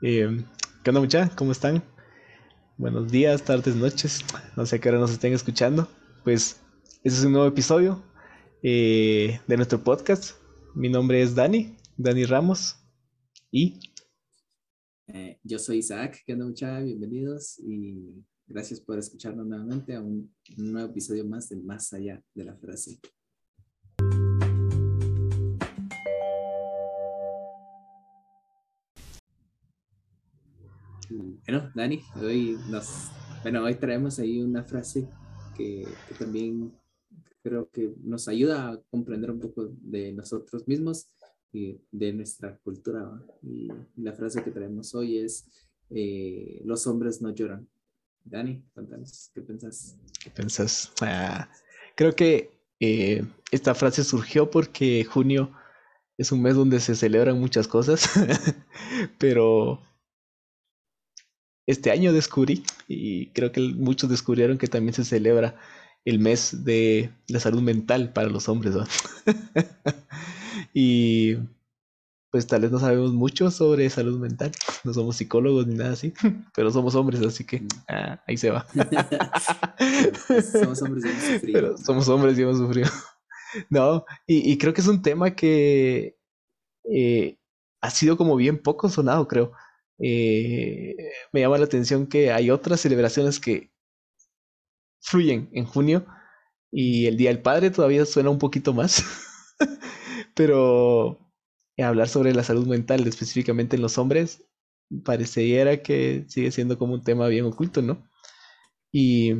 Eh, ¿Qué onda, mucha? ¿Cómo están? Buenos días, tardes, noches. No sé qué hora nos estén escuchando. Pues, este es un nuevo episodio eh, de nuestro podcast. Mi nombre es Dani, Dani Ramos. Y. Eh, yo soy Isaac. ¿Qué onda, mucha? Bienvenidos y gracias por escucharnos nuevamente a un, un nuevo episodio más de Más Allá de la Frase. Bueno, Dani, hoy nos, bueno, hoy traemos ahí una frase que, también creo que nos ayuda a comprender un poco de nosotros mismos y de nuestra cultura. Y la frase que traemos hoy es, eh, los hombres no lloran. Dani, cuéntanos, ¿qué pensás? ¿Qué pensás? Ah, creo que eh, esta frase surgió porque junio es un mes donde se celebran muchas cosas, pero este año descubrí, y creo que muchos descubrieron que también se celebra el mes de la salud mental para los hombres. ¿no? y pues tal vez no sabemos mucho sobre salud mental, no somos psicólogos ni nada así, pero somos hombres, así que ah, ahí se va. somos hombres y hemos sufrido. Pero somos hombres y hemos sufrido. No, y, y creo que es un tema que eh, ha sido como bien poco sonado, creo. Eh, me llama la atención que hay otras celebraciones que fluyen en junio y el Día del Padre todavía suena un poquito más, pero hablar sobre la salud mental específicamente en los hombres pareciera que sigue siendo como un tema bien oculto, ¿no? Y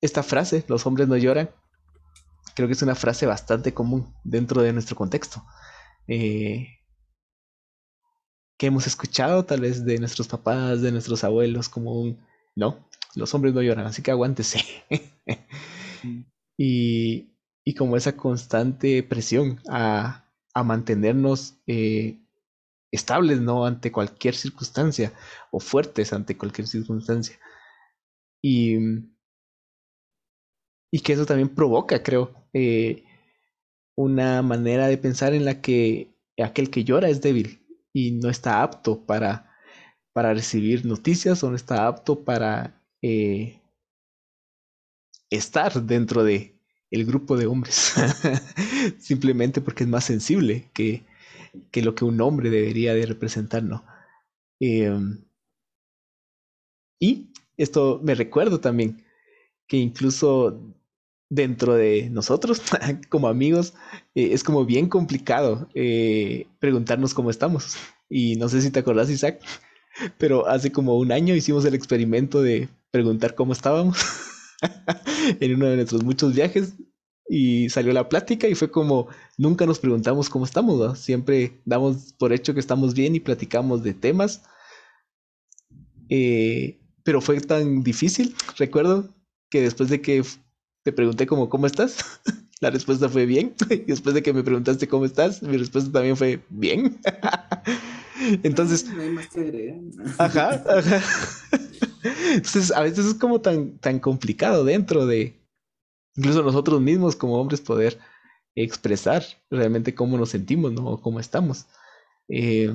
esta frase, los hombres no lloran, creo que es una frase bastante común dentro de nuestro contexto. Eh, que hemos escuchado tal vez de nuestros papás, de nuestros abuelos, como un, no, los hombres no lloran, así que aguántese. y, y, como esa constante presión a, a mantenernos eh, estables, ¿no? Ante cualquier circunstancia, o fuertes ante cualquier circunstancia. Y, y que eso también provoca, creo, eh, una manera de pensar en la que aquel que llora es débil y no está apto para, para recibir noticias o no está apto para eh, estar dentro de el grupo de hombres simplemente porque es más sensible que, que, lo que un hombre debería de representar ¿no? Eh, y esto me recuerdo también que incluso dentro de nosotros, como amigos, eh, es como bien complicado eh, preguntarnos cómo estamos. Y no sé si te acordás, Isaac, pero hace como un año hicimos el experimento de preguntar cómo estábamos en uno de nuestros muchos viajes y salió la plática y fue como nunca nos preguntamos cómo estamos, siempre damos por hecho que estamos bien y platicamos de temas. Eh, pero fue tan difícil, recuerdo, que después de que te pregunté como, ¿cómo estás? La respuesta fue bien. Y después de que me preguntaste cómo estás, mi respuesta también fue bien. Entonces. No hay más que agregar. Ajá, ajá. Entonces, a veces es como tan, tan complicado dentro de incluso nosotros mismos como hombres poder expresar realmente cómo nos sentimos, ¿no? O cómo estamos. Eh,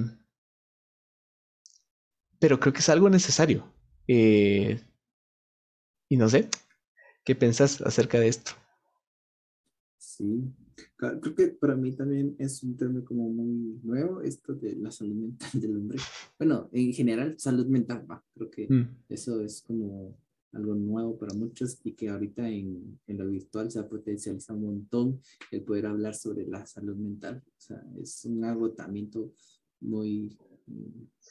pero creo que es algo necesario. Eh, y no sé, ¿Qué pensás acerca de esto? Sí, creo que para mí también es un tema como muy nuevo esto de la salud mental del hombre. Bueno, en general, salud mental, va. Creo que mm. eso es como algo nuevo para muchos y que ahorita en, en, lo virtual se ha potencializado un montón el poder hablar sobre la salud mental. O sea, es un agotamiento muy,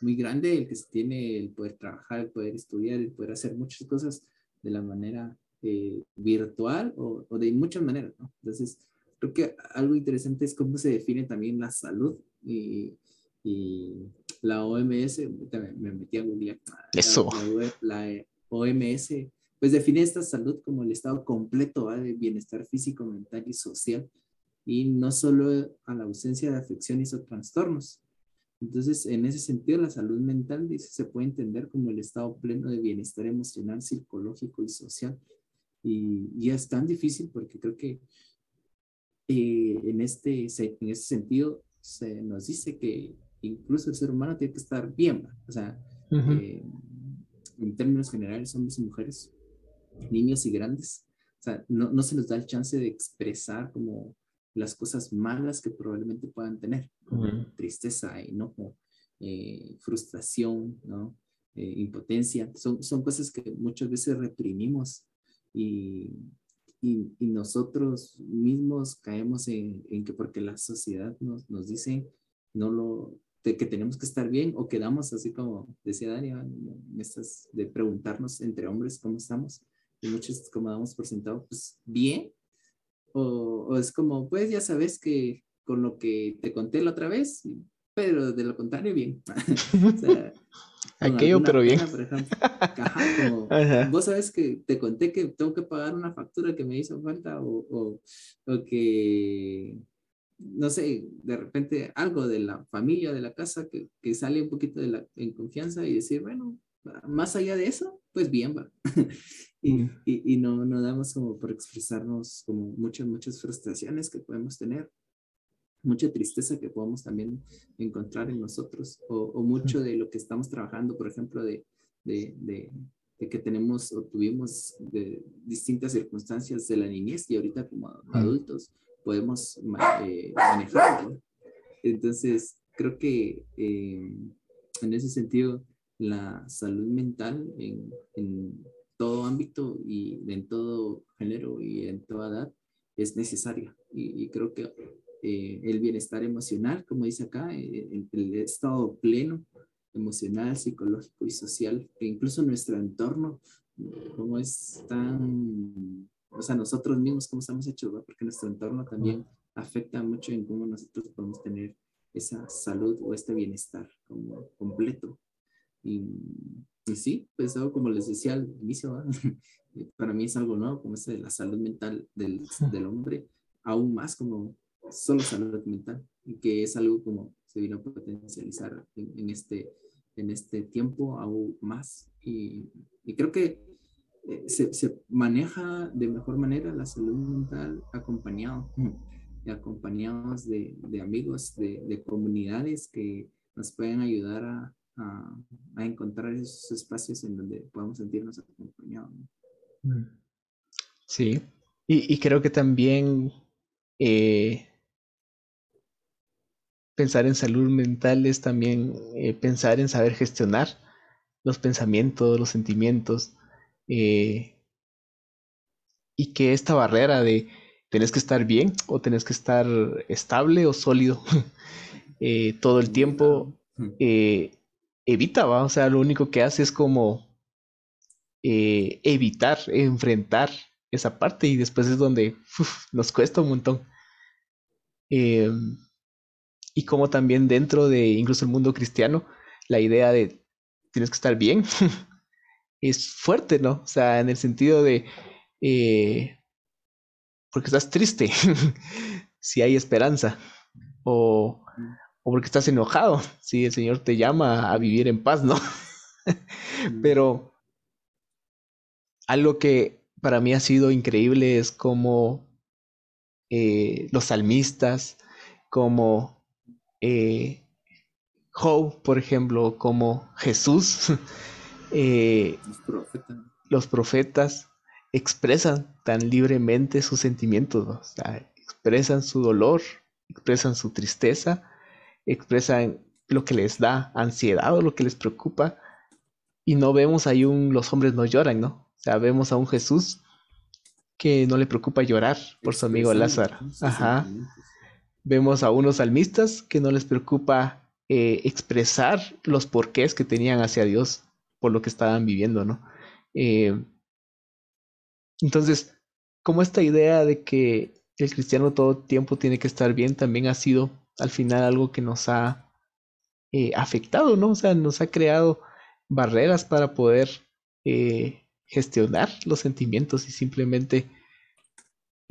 muy grande el que se tiene el poder trabajar, el poder estudiar, el poder hacer muchas cosas de la manera eh, virtual o, o, de muchas maneras, ¿no? Entonces, creo que algo interesante es cómo se define también la salud y, y la OMS, me, me metí a Google. Eso. La, la, OMS, pues define esta salud como el estado completo ¿va? de bienestar físico, mental y social, y no solo a la ausencia de afecciones o trastornos. Entonces, en ese sentido, la salud mental dice, se puede entender como el estado pleno de bienestar emocional, psicológico y social y, y es tan difícil porque creo que eh, en, este, en este sentido se nos dice que incluso el ser humano tiene que estar bien, o sea, eh, en términos generales, hombres y mujeres, niños y grandes, o sea, no, no, se nos da el chance de expresar como las cosas malas que probablemente puedan tener, como tristeza, enojo, eh, frustración, ¿no? Eh, impotencia, son, son cosas que muchas veces reprimimos y, y, nosotros mismos caemos en, en, que porque la sociedad nos, nos dice no lo, de que tenemos que estar bien o quedamos así como decía Dani, ah, estas de preguntarnos entre hombres cómo estamos y muchos como damos por sentado, pues bien, o, o, es como, pues ya sabes que con lo que te conté la otra vez, pero de lo contrario, bien. o sea, Aquello, pero bien. Vos sabes que te conté que tengo que pagar una factura que me hizo falta o, o, o que no sé, de repente algo de la familia, de la casa, que, que sale un poquito de la, en confianza y decir, bueno, más allá de eso, pues bien va. y, mm. y, y, no, no damos como por expresarnos como muchas, muchas frustraciones que podemos tener, mucha tristeza que podemos también encontrar en nosotros, o, o mucho de lo que estamos trabajando, por ejemplo, de, de, de, de, que tenemos o tuvimos de distintas circunstancias de la niñez y ahorita como adultos podemos eh, manejarlo. Entonces, creo que eh, en ese sentido, la salud mental en, en, todo ámbito y en todo género y en toda edad es necesaria. Y, creo que eh, el bienestar emocional, como dice acá, el estado pleno emocional, psicológico y social, que incluso nuestro entorno, como es tan o sea, nosotros mismos cómo estamos hechos, porque nuestro entorno también afecta mucho en cómo nosotros podemos tener esa salud o este bienestar como completo. Y, y sí, pues algo como les decía al inicio, para mí es algo nuevo, como ese de la salud mental del, del hombre, aún más como solo salud mental, y que es algo como se vino a potencializar en, en este, en este tiempo aún más. Y, y creo que eh, se, se, maneja de mejor manera la salud mental acompañado, acompañados de, de amigos, de, de, comunidades que nos pueden ayudar a, a, a, encontrar esos espacios en donde podamos sentirnos acompañados. Mm. Sí, y, y, creo que también eh, pensar en salud mental es también eh, pensar en saber gestionar los pensamientos, los sentimientos, eh, y que esta barrera de tenés que estar bien o tenés que estar estable o sólido eh, todo el tiempo evita, ¿va? O sea, lo único que hace es como evitar, enfrentar esa parte y después es donde nos cuesta un montón. Y como también dentro de incluso el mundo cristiano, la idea de tienes que estar bien es fuerte, ¿no? O sea, en el sentido de, eh, porque estás triste, si hay esperanza, o, o, porque estás enojado, si el Señor te llama a vivir en paz, ¿no? Pero algo que para mí ha sido increíble es como eh, los salmistas, como eh, Job, por ejemplo, como Jesús, Eh, los, profetas. expresan tan libremente sus sentimientos, expresan su dolor, expresan su tristeza, expresan lo que les da ansiedad o lo que les preocupa. Y no vemos ahí un los hombres no lloran, ¿no? O sea, vemos a un Jesús que no le preocupa llorar por su amigo Lázaro. Ajá. Vemos a unos salmistas que no les preocupa eh, expresar los porqués que tenían hacia Dios por lo que estaban viviendo, ¿no? Eh, entonces, como esta idea de que el cristiano todo tiempo tiene que estar bien también ha sido al final algo que nos ha eh, afectado, ¿no? O sea, nos ha creado barreras para poder gestionar los sentimientos y simplemente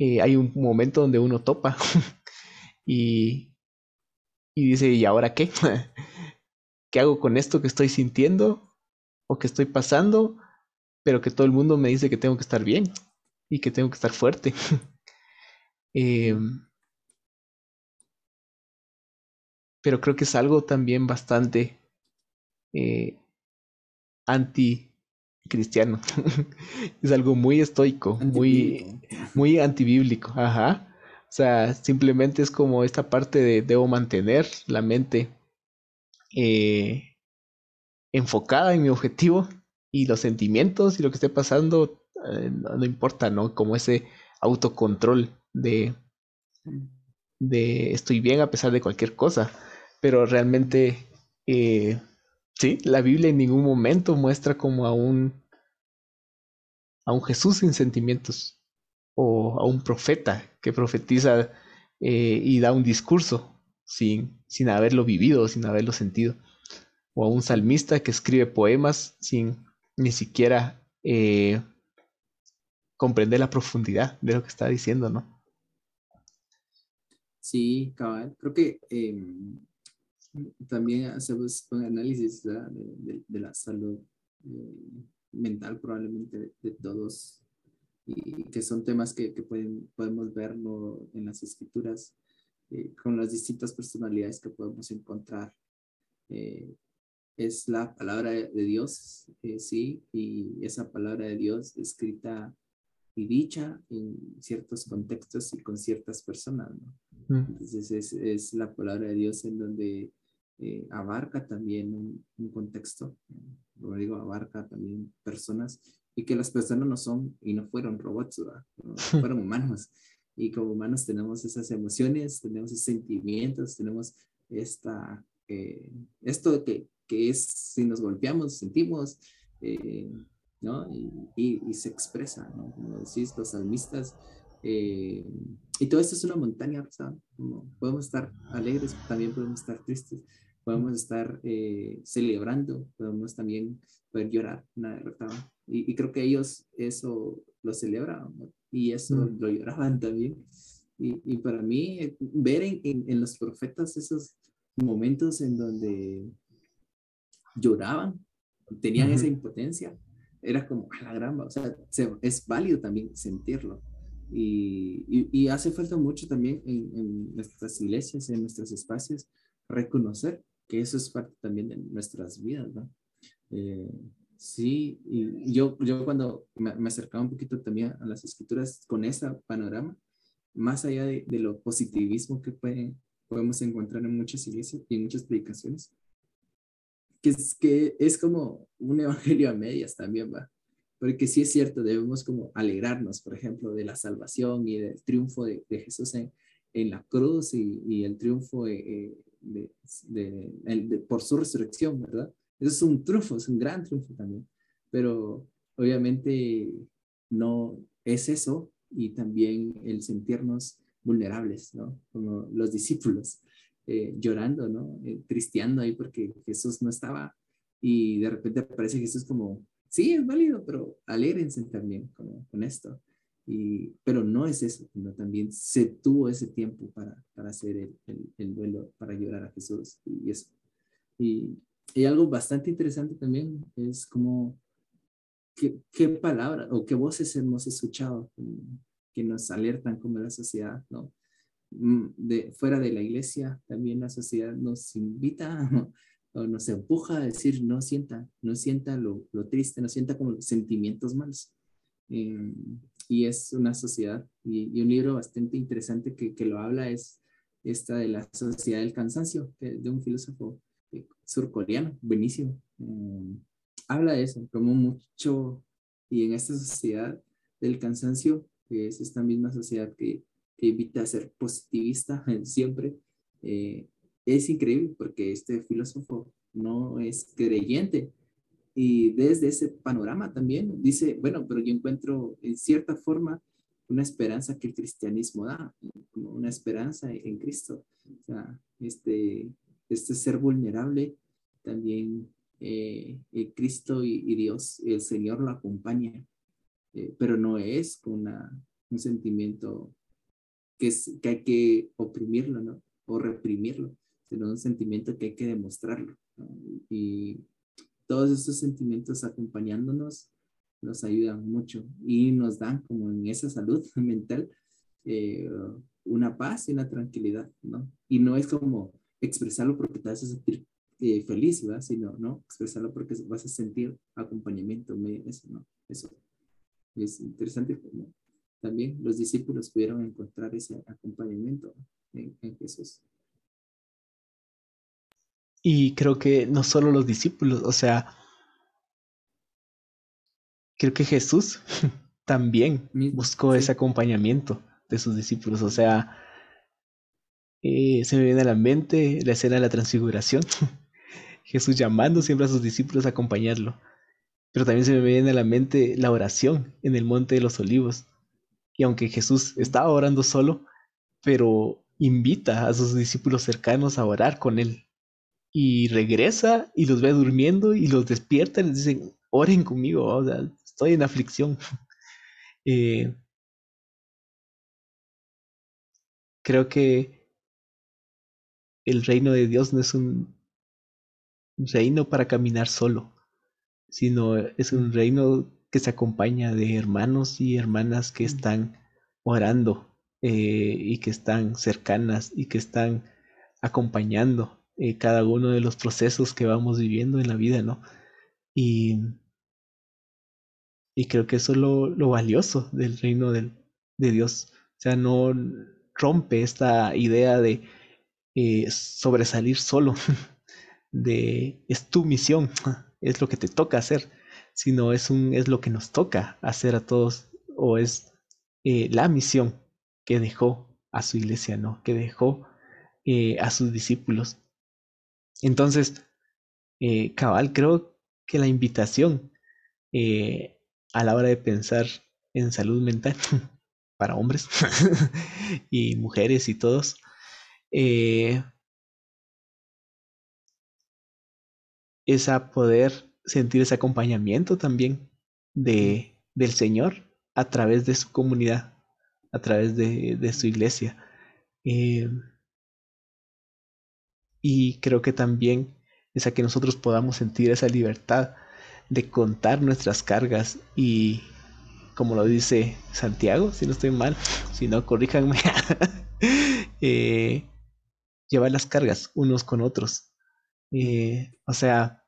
hay un momento donde uno topa y, y dice, ¿y ahora qué? ¿Qué hago con esto que estoy sintiendo? o que estoy pasando, pero que todo el mundo me dice que tengo que estar bien y que tengo que estar fuerte. eh, pero creo que es algo también bastante eh, anti-cristiano. es algo muy estoico, muy, muy antibíblico. Ajá. O sea, simplemente es como esta parte de debo mantener la mente eh, enfocada en mi objetivo y los sentimientos y lo que esté pasando eh, no, importa, ¿no? Como ese autocontrol de, de estoy bien a pesar de cualquier cosa. Pero realmente, eh, sí, la Biblia en ningún momento muestra como a un, a un Jesús sin sentimientos o a un profeta que profetiza eh, y da un discurso sin, sin haberlo vivido, sin haberlo sentido. O a un salmista que escribe poemas sin ni siquiera eh, comprender la profundidad de lo que está diciendo, ¿no? Sí, cabal. Creo que em, también hacemos un análisis de, la salud eh, mental probablemente de, todos y que son temas que, pueden, podemos verlo en las escrituras eh, con las distintas personalidades que podemos encontrar. Eh, es la palabra de Dios, sí, y esa palabra de Dios escrita y dicha en ciertos contextos y con ciertas personas, ¿no? Mm. Entonces es, es, la palabra de Dios en donde eh, abarca también un, contexto, como digo, abarca también personas y que las personas no son y no fueron robots, fueron humanos. Y como humanos tenemos esas emociones, tenemos esos sentimientos, tenemos esta, eh, esto que, que es, si nos golpeamos, sentimos, eh, ¿no? Y, y, se expresa, ¿no? Como decís, los salmistas. Eh, y todo esto es una montaña podemos estar alegres, también podemos estar tristes, podemos estar eh, celebrando, podemos también poder llorar una derrota. Y, y, creo que ellos eso lo celebraban y eso mm. lo lloraban también. Y, y para mí, ver en, en, los profetas esos momentos en donde lloraban, tenían esa impotencia, era como a la gran, o sea, es válido también sentirlo. Y, y, hace falta mucho también en, en, nuestras iglesias, en nuestros espacios, reconocer que eso es parte también de nuestras vidas, ¿no? Eh, sí, y yo, yo cuando me, acercaba un poquito también a las escrituras con ese panorama, más allá de, de lo positivismo que puede, podemos encontrar en muchas iglesias y en muchas predicaciones, que es, que es como un evangelio a medias también, va. Porque sí es cierto, debemos como alegrarnos, por ejemplo, de la salvación y del triunfo de, de Jesús en, en, la cruz y, y el triunfo eh, de, de, por su resurrección, ¿verdad? Eso es un triunfo, es un gran triunfo también. Pero obviamente no es eso y también el sentirnos vulnerables, ¿no? Como los discípulos. Eh, llorando, ¿no? Eh, tristeando ahí porque Jesús no estaba y de repente aparece Jesús como, sí, es válido, pero alégrense también con, con esto. Y, pero no es eso, sino también se tuvo ese tiempo para, para hacer el, el, duelo, para llorar a Jesús y eso. Y, y algo bastante interesante también es como, ¿qué, qué palabras o qué voces hemos escuchado que nos alertan como la sociedad, ¿no? Mm, de, fuera de la iglesia, también la sociedad nos invita o nos empuja a decir, no sienta, no sienta lo, lo triste, no sienta como sentimientos malos. Em, y es una sociedad, y, un libro bastante interesante que, que, lo habla es esta de la sociedad del cansancio, de, un filósofo eh, surcoreano, buenísimo. Em, habla de eso, como mucho, y en esta sociedad del cansancio, que es esta misma sociedad que que invita a ser positivista siempre. Eh, es increíble porque este filósofo no es creyente y desde ese panorama también dice, bueno, pero yo encuentro en cierta forma una esperanza que el cristianismo da, como una esperanza en Cristo. O sea, este, este ser vulnerable también eh, el Cristo y, Dios, el Señor lo acompaña, eh, pero no es con un sentimiento que, es, que hay que oprimirlo, ¿no? O reprimirlo, sino un sentimiento que hay que demostrarlo. Y todos esos sentimientos acompañándonos nos ayudan mucho y nos dan como en esa salud mental eh, una paz y una tranquilidad, ¿no? Y no es como expresarlo porque te vas a sentir eh, feliz, ¿verdad? Sino, no, expresarlo porque vas a sentir acompañamiento, eso, ¿no? Eso es interesante como también los discípulos pudieron encontrar ese acompañamiento en, en Jesús. Y creo que no solo los discípulos, o sea, creo que Jesús también buscó ese acompañamiento de sus discípulos. O sea, eh, se me viene a la mente la escena de la transfiguración. Jesús llamando siempre a sus discípulos a acompañarlo. Pero también se me viene a la mente la oración en el Monte de los Olivos. Y aunque Jesús estaba orando solo, pero invita a sus discípulos cercanos a orar con él. Y regresa y los ve durmiendo y los despierta y les dicen, oren conmigo, estoy en aflicción. Eh, creo que el reino de Dios no es un reino para caminar solo, sino es un reino que se acompaña de hermanos y hermanas que están orando eh, y que están cercanas y que están acompañando eh, cada uno de los procesos que vamos viviendo en la vida, ¿no? Y y creo que eso es lo, valioso del reino de Dios. O sea, no rompe esta idea de eh, sobresalir solo, de es tu misión, es lo que te toca hacer, sino es, un, es lo que nos toca hacer a todos, o es eh, la misión que dejó a su iglesia, ¿no? Que dejó eh, a sus discípulos. Entonces, cabal, creo que la invitación a la hora de pensar en salud mental para hombres y mujeres y todos, eh, es a poder sentir ese acompañamiento también de, del Señor a través de su comunidad, a través de, su iglesia. Eh, y creo que también es a que nosotros podamos sentir esa libertad de contar nuestras cargas y, como lo dice Santiago, si no estoy mal, si no, corríjanme, eh, llevar las cargas unos con otros. Eh, o sea,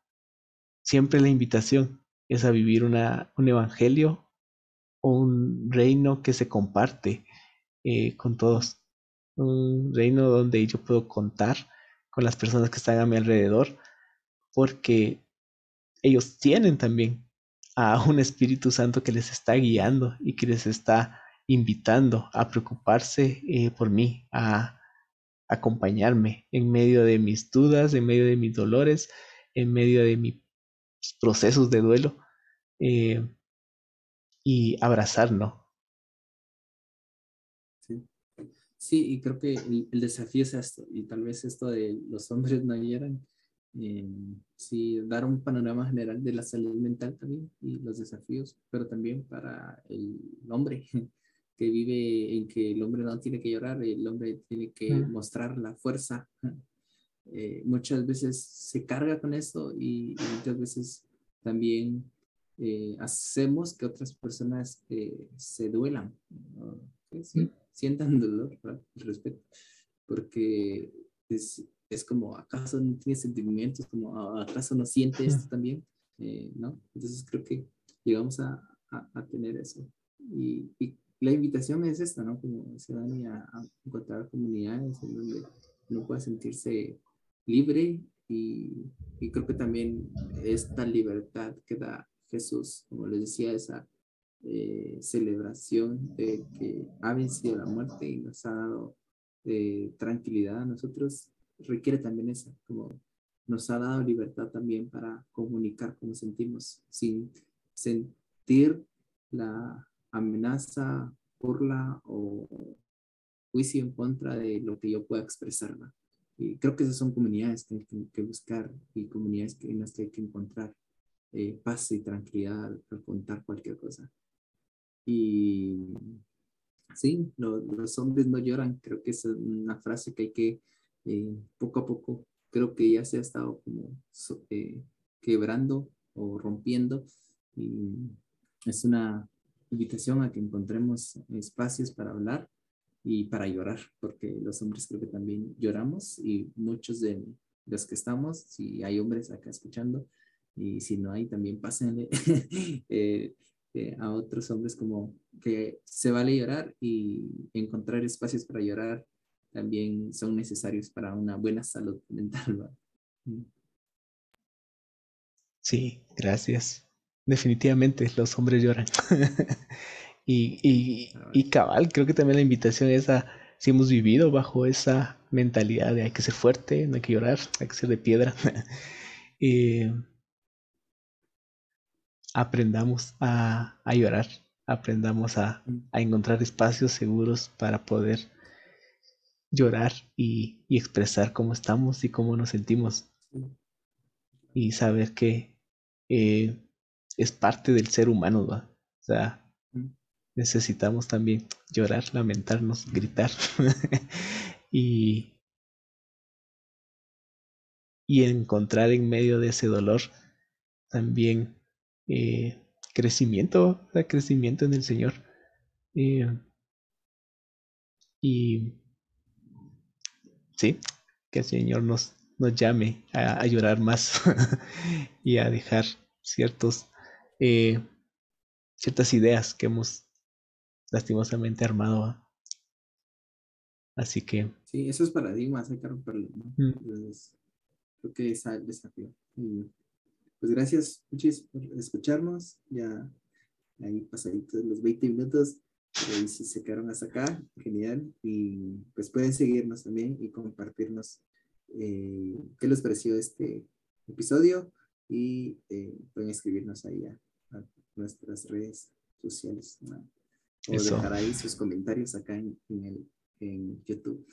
siempre la invitación es a vivir una, un evangelio o un reino que se comparte eh, con todos. Un reino donde yo puedo contar con las personas que están a mi alrededor, porque ellos tienen también a un Espíritu Santo que les está guiando y que les está invitando a preocuparse eh, por mí, a acompañarme en medio de mis dudas, en medio de mis dolores, en medio de mis procesos de duelo eh, y abrazarnos. Sí. sí, y creo que el, el, desafío es esto, y tal vez esto de los hombres no hieran, eh, sí, dar un panorama general de la salud mental también y los desafíos, pero también para el hombre que vive en que el hombre no tiene que llorar, el hombre tiene que mostrar la fuerza. Eh, muchas veces se carga con esto y, muchas veces también eh, hacemos que otras personas eh, se duelan, sientan dolor, respeto, porque es, es como, ¿acaso no tiene sentimientos? Como, ¿acaso no siente esto también? Eh, ¿No? Entonces creo que llegamos a, a, tener eso. Y, y, la invitación es esta, ¿no? Como se Dani, a, a, encontrar comunidades en donde uno pueda sentirse libre y, creo que también esta libertad que da Jesús, como les decía, esa eh, celebración de que ha vencido la muerte y nos ha dado eh, tranquilidad a nosotros, requiere también eso, como nos ha dado libertad también para comunicar cómo sentimos, sin sentir la amenaza, burla o juicio en contra de lo que yo pueda expresar. Y creo que esas son comunidades que hay que, buscar y comunidades que, en las que hay que encontrar eh, paz y tranquilidad al contar cualquier cosa. Y sí, los hombres no lloran, creo que es una frase que hay que eh, poco a poco creo que ya se ha estado como eh, quebrando o rompiendo y es una invitación a que encontremos espacios para hablar y para llorar, porque los hombres creo que también lloramos y muchos de los que estamos, si hay hombres acá escuchando, y si no hay, también pásenle eh, eh, a otros hombres como que se vale llorar y encontrar espacios para llorar también son necesarios para una buena salud mental. Mm. Sí, gracias. Definitivamente los hombres lloran. y, y, cabal, creo que también la invitación es a, si hemos vivido bajo esa mentalidad de hay que ser fuerte, no hay que llorar, hay que ser de piedra. Eh, aprendamos a, a, llorar, aprendamos a, mm. a, encontrar espacios seguros para poder llorar y, y expresar cómo estamos y cómo nos sentimos. Y saber que eh, es parte del ser humano, ¿va? O sea, necesitamos también llorar, lamentarnos, gritar y, y encontrar en medio de ese dolor también eh, crecimiento, crecimiento en el Señor. Eh, y sí, que el Señor nos, nos llame a, llorar más y a dejar ciertos, eh, ciertas ideas que hemos lastimosamente armado. Así que... Sí, esos paradigmas hay que romperlos, ¿no? Mm. creo que es el desafío. pues gracias, muchis, por escucharnos. Ya ahí pasaditos los 20 minutos. Y si se quedaron hasta acá, genial. Y pues pueden seguirnos también y compartirnos eh, qué les pareció este episodio y eh, pueden escribirnos ahí a, nuestras redes sociales o dejar ahí sus comentarios acá en, el, en YouTube.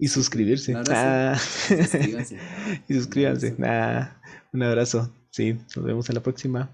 y suscribirse. Ah. y suscríbanse. un abrazo. Sí, nos vemos en la próxima.